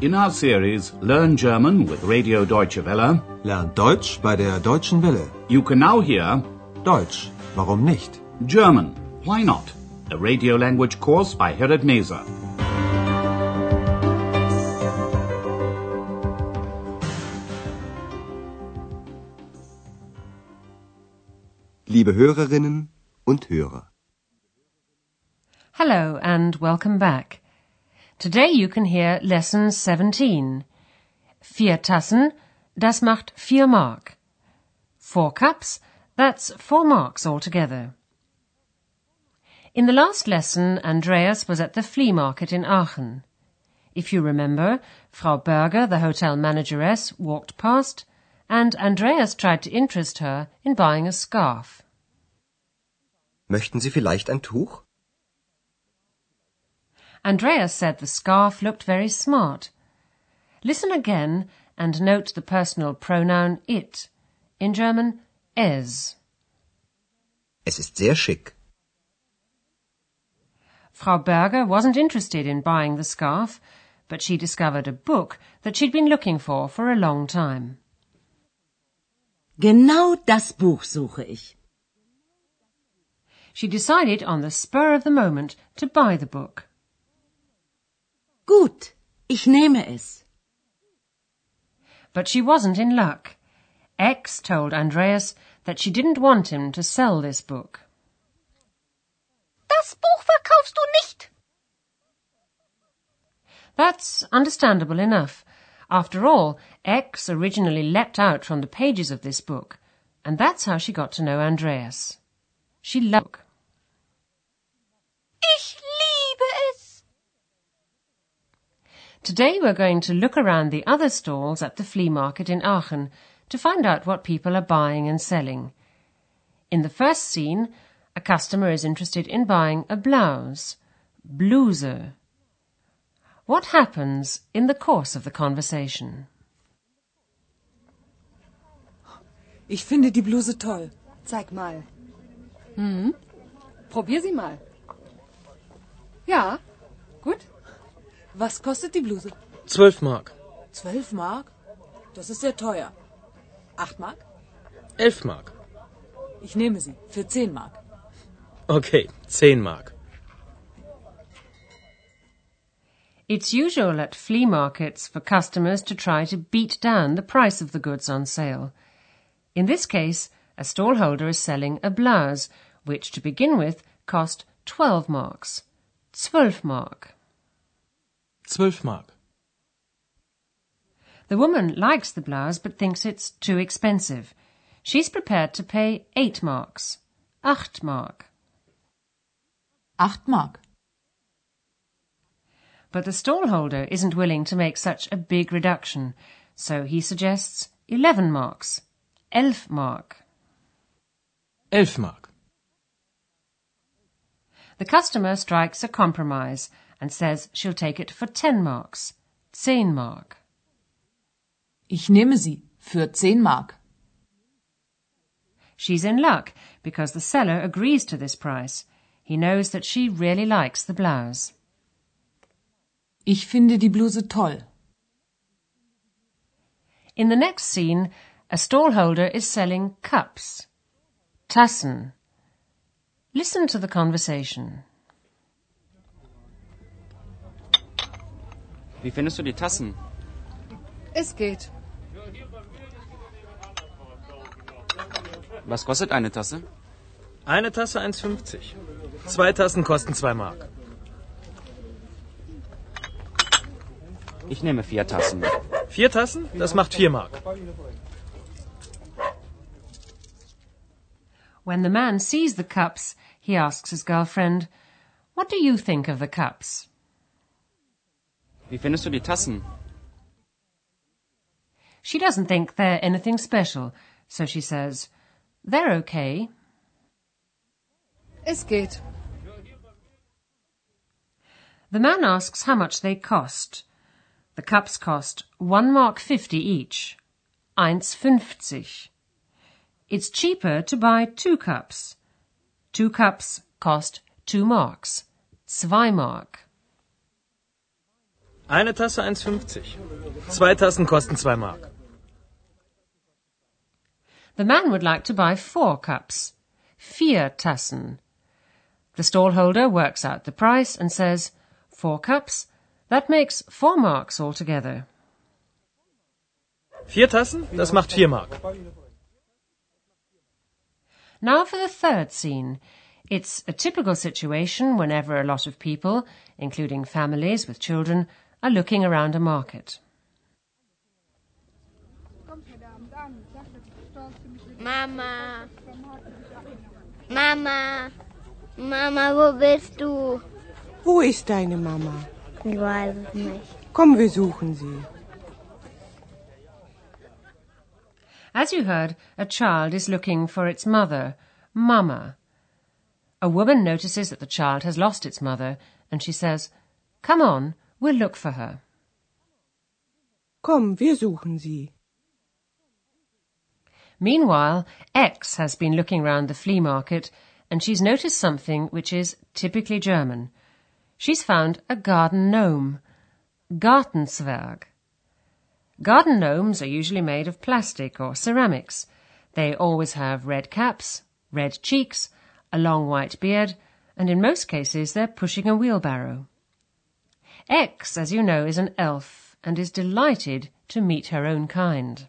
In our series Learn German with Radio Deutsche Welle, Lernt Deutsch bei der Deutschen Welle. you can now hear Deutsch, warum nicht? German, Why Not? A radio language course by Herrad Meese. Liebe Hörerinnen und Hörer. Hello and welcome back. Today you can hear lesson 17. Vier Tassen, das macht vier Mark. Four cups, that's four marks altogether. In the last lesson, Andreas was at the flea market in Aachen. If you remember, Frau Berger, the hotel manageress, walked past, and Andreas tried to interest her in buying a scarf. Möchten Sie vielleicht ein Tuch? Andreas said the scarf looked very smart. Listen again and note the personal pronoun it. In German, es. Es ist sehr schick. Frau Berger wasn't interested in buying the scarf, but she discovered a book that she'd been looking for for a long time. Genau das Buch suche ich. She decided on the spur of the moment to buy the book. Gut, ich nehme es. But she wasn't in luck. Ex told Andreas that she didn't want him to sell this book. Das Buch verkaufst du nicht. That's understandable enough. After all, Ex originally leapt out from the pages of this book, and that's how she got to know Andreas. She loved. Ich liebe es. Today we're going to look around the other stalls at the flea market in Aachen to find out what people are buying and selling. In the first scene, a customer is interested in buying a blouse, Bluse. What happens in the course of the conversation? Ich finde die Bluse toll. Zeig mal. Hm? Probier sie mal. Ja, gut. Was kostet die Bluse? Zwölf Mark. Zwölf Mark? Das ist sehr teuer. Acht Mark? Elf Mark. Ich nehme sie. Für zehn Mark. Okay, zehn Mark. It's usual at flea markets for customers to try to beat down the price of the goods on sale. In this case, a stallholder is selling a blouse, which to begin with cost 12 marks. 12 mark. Zwölf Mark. The woman likes the blouse but thinks it's too expensive. She's prepared to pay 8 marks. 8 mark. Acht Mark. But the stallholder isn't willing to make such a big reduction, so he suggests 11 marks. 11 mark. Elf Mark. The customer strikes a compromise and says she'll take it for 10 marks. 10 mark. Ich nehme sie. Für zehn Mark. She's in luck because the seller agrees to this price. He knows that she really likes the blouse. Ich finde die Bluse toll. In the next scene, a stallholder is selling cups. Tassen. Listen to the conversation. Wie findest du die Tassen? Es geht. Was kostet eine Tasse? Eine Tasse 1,50. Zwei Tassen kosten zwei Mark. Ich nehme vier Tassen. Vier Tassen? Das macht vier Mark. When the man sees the cups, he asks his girlfriend, What do you think of the cups? Wie findest du die Tassen? She doesn't think they're anything special, so she says, They're okay. Es geht. The man asks how much they cost. The cups cost one mark fifty each. 1,50. It's cheaper to buy two cups. Two cups cost two marks. Zwei Mark. Eine Tasse 1,50. Zwei Tassen kosten 2 Mark. The man would like to buy four cups. Vier Tassen. The stallholder works out the price and says, Four cups? That makes four marks altogether. Vier Tassen? Das macht 4 Mark. Now for the third scene. It's a typical situation whenever a lot of people, including families with children, are looking around a market. Mama. Mama. Mama, wo bist du? Wo ist deine Mama? Ich weiß es nicht. Komm, wir suchen sie. As you heard, a child is looking for its mother, Mama. A woman notices that the child has lost its mother, and she says, Come on, we'll look for her. Komm, wir suchen sie. Meanwhile, Ex has been looking round the flea market, and she's noticed something which is typically German. She's found a garden gnome. Gartenzwerg. Garden gnomes are usually made of plastic or ceramics. They always have red caps, red cheeks, a long white beard, and in most cases they're pushing a wheelbarrow. X, as you know, is an elf and is delighted to meet her own kind.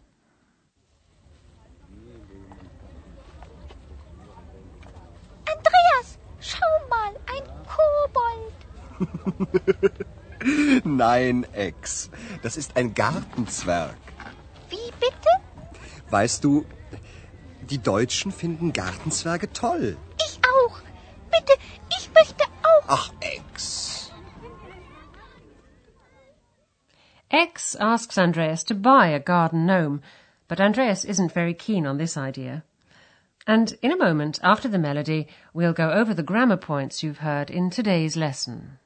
Andreas, schau mal, ein Kobold. Nein, Ex. Das ist ein Gartenzwerg. Wie bitte? Weißt du, die Deutschen finden Gartenzwerge toll. Ich auch. Bitte, ich möchte auch. Ach, Ex. Ex asks Andreas to buy a garden gnome, but Andreas isn't very keen on this idea. And in a moment, after the melody, we'll go over the grammar points you've heard in today's lesson.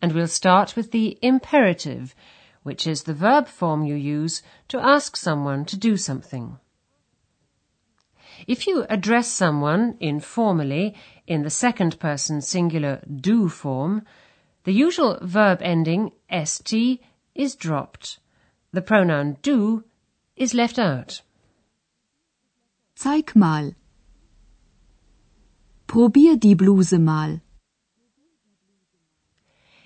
And we'll start with the imperative, which is the verb form you use to ask someone to do something. If you address someone informally in the second person singular du form, the usual verb ending st is dropped. The pronoun du is left out. Zeig mal. Probier die Bluse mal.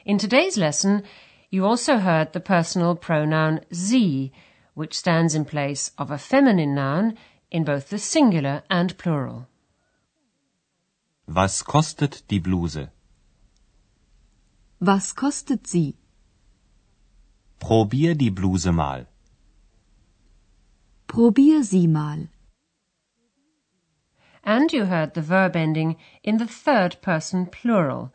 In today's lesson, you also heard the personal pronoun sie, which stands in place of a feminine noun in both the singular and plural. Was kostet die Bluse? Was kostet sie? Probier die Bluse mal. Probier sie mal. And you heard the verb ending in the third person plural.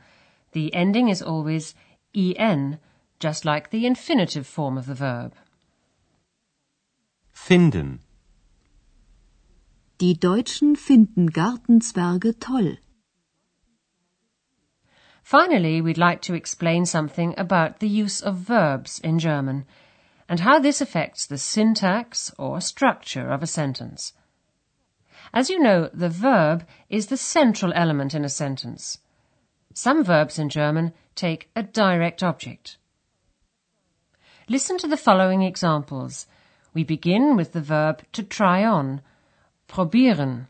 The ending is always en, just like the infinitive form of the verb. Finden. Die Deutschen finden Gartenzwerge toll. Finally, we'd like to explain something about the use of verbs in German and how this affects the syntax or structure of a sentence. As you know, the verb is the central element in a sentence. Some verbs in German take a direct object. Listen to the following examples. We begin with the verb to try on. Probieren.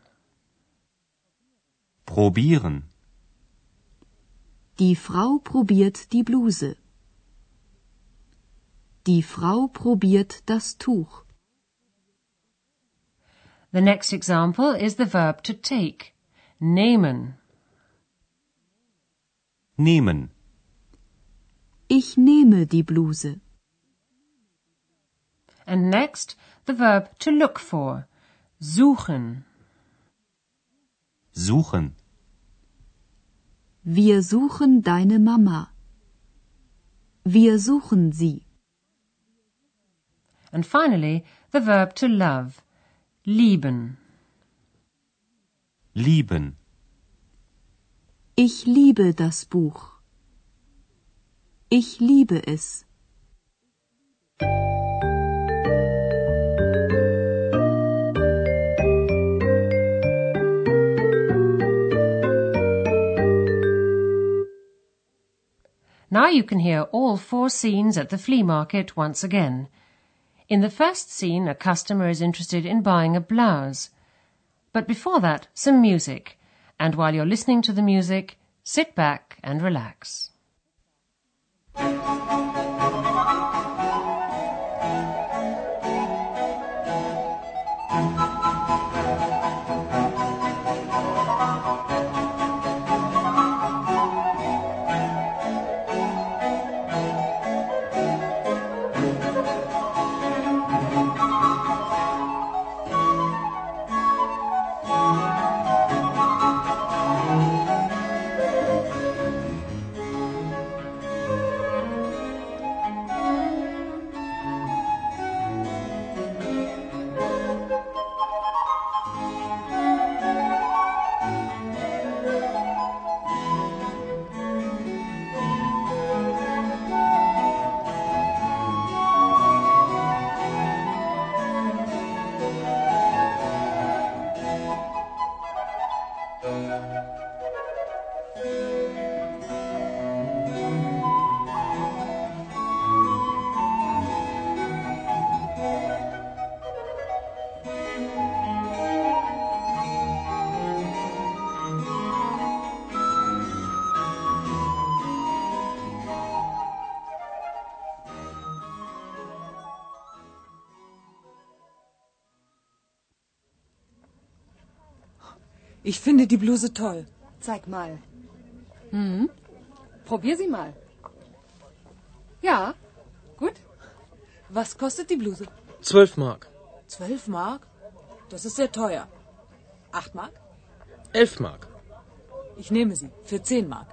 Probieren. Die Frau probiert die Bluse. Die Frau probiert das Tuch. The next example is the verb to take. Nehmen. Nehmen. Ich nehme die Bluse. And next, the verb to look for. Suchen. Suchen. Wir suchen deine Mama. Wir suchen sie. And finally, the verb to love. Lieben. Lieben. Ich liebe das Buch. Ich liebe es. Now you can hear all four scenes at the flea market once again. In the first scene, a customer is interested in buying a blouse. But before that, some music. And while you're listening to the music, sit back and relax. Ich finde die Bluse toll. Zeig mal. Hm? Probier sie mal. Ja, gut. Was kostet die Bluse? Zwölf Mark. Zwölf Mark? Das ist sehr teuer. Acht Mark? Elf Mark. Ich nehme sie. Für zehn Mark.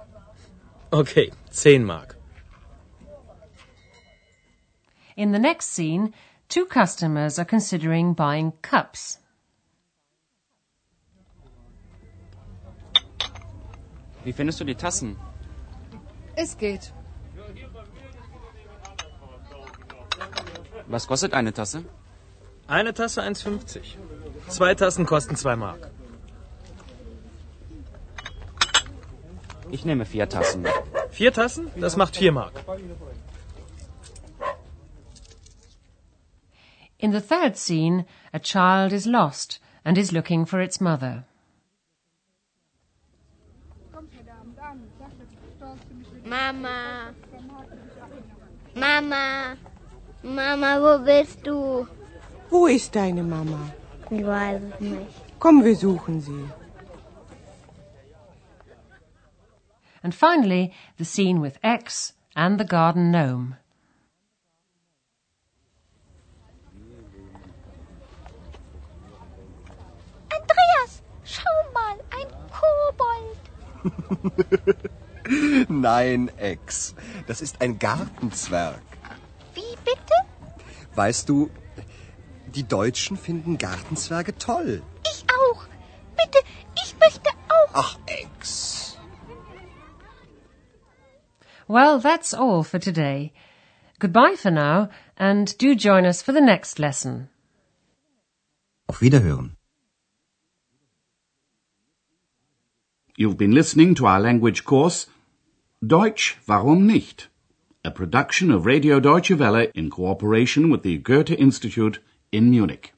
Okay, zehn Mark. In the next scene, two customers are considering buying cups. Wie findest du die Tassen? Es geht. Was kostet eine Tasse? Eine Tasse 1,50. Zwei Tassen kosten zwei Mark. Ich nehme vier Tassen. Vier Tassen? Das macht vier Mark. In the third scene, a child is lost and is looking for its mother. Mama. Mama. Mama, wo bist du? Wo ist deine Mama? Ich weiß es nicht. Komm, wir suchen sie. And finally, the scene with X and the garden gnome. Andreas, schau mal, ein Kobold. Nein, Ex. Das ist ein Gartenzwerg. Wie bitte? Weißt du, die Deutschen finden Gartenzwerge toll. Ich auch. Bitte, ich möchte auch. Ach, Ex. Well, that's all for today. Goodbye for now, and do join us for the next lesson. Auf Wiederhören. You've been listening to our language course Deutsch, warum nicht? A production of Radio Deutsche Welle in cooperation with the Goethe Institute in Munich.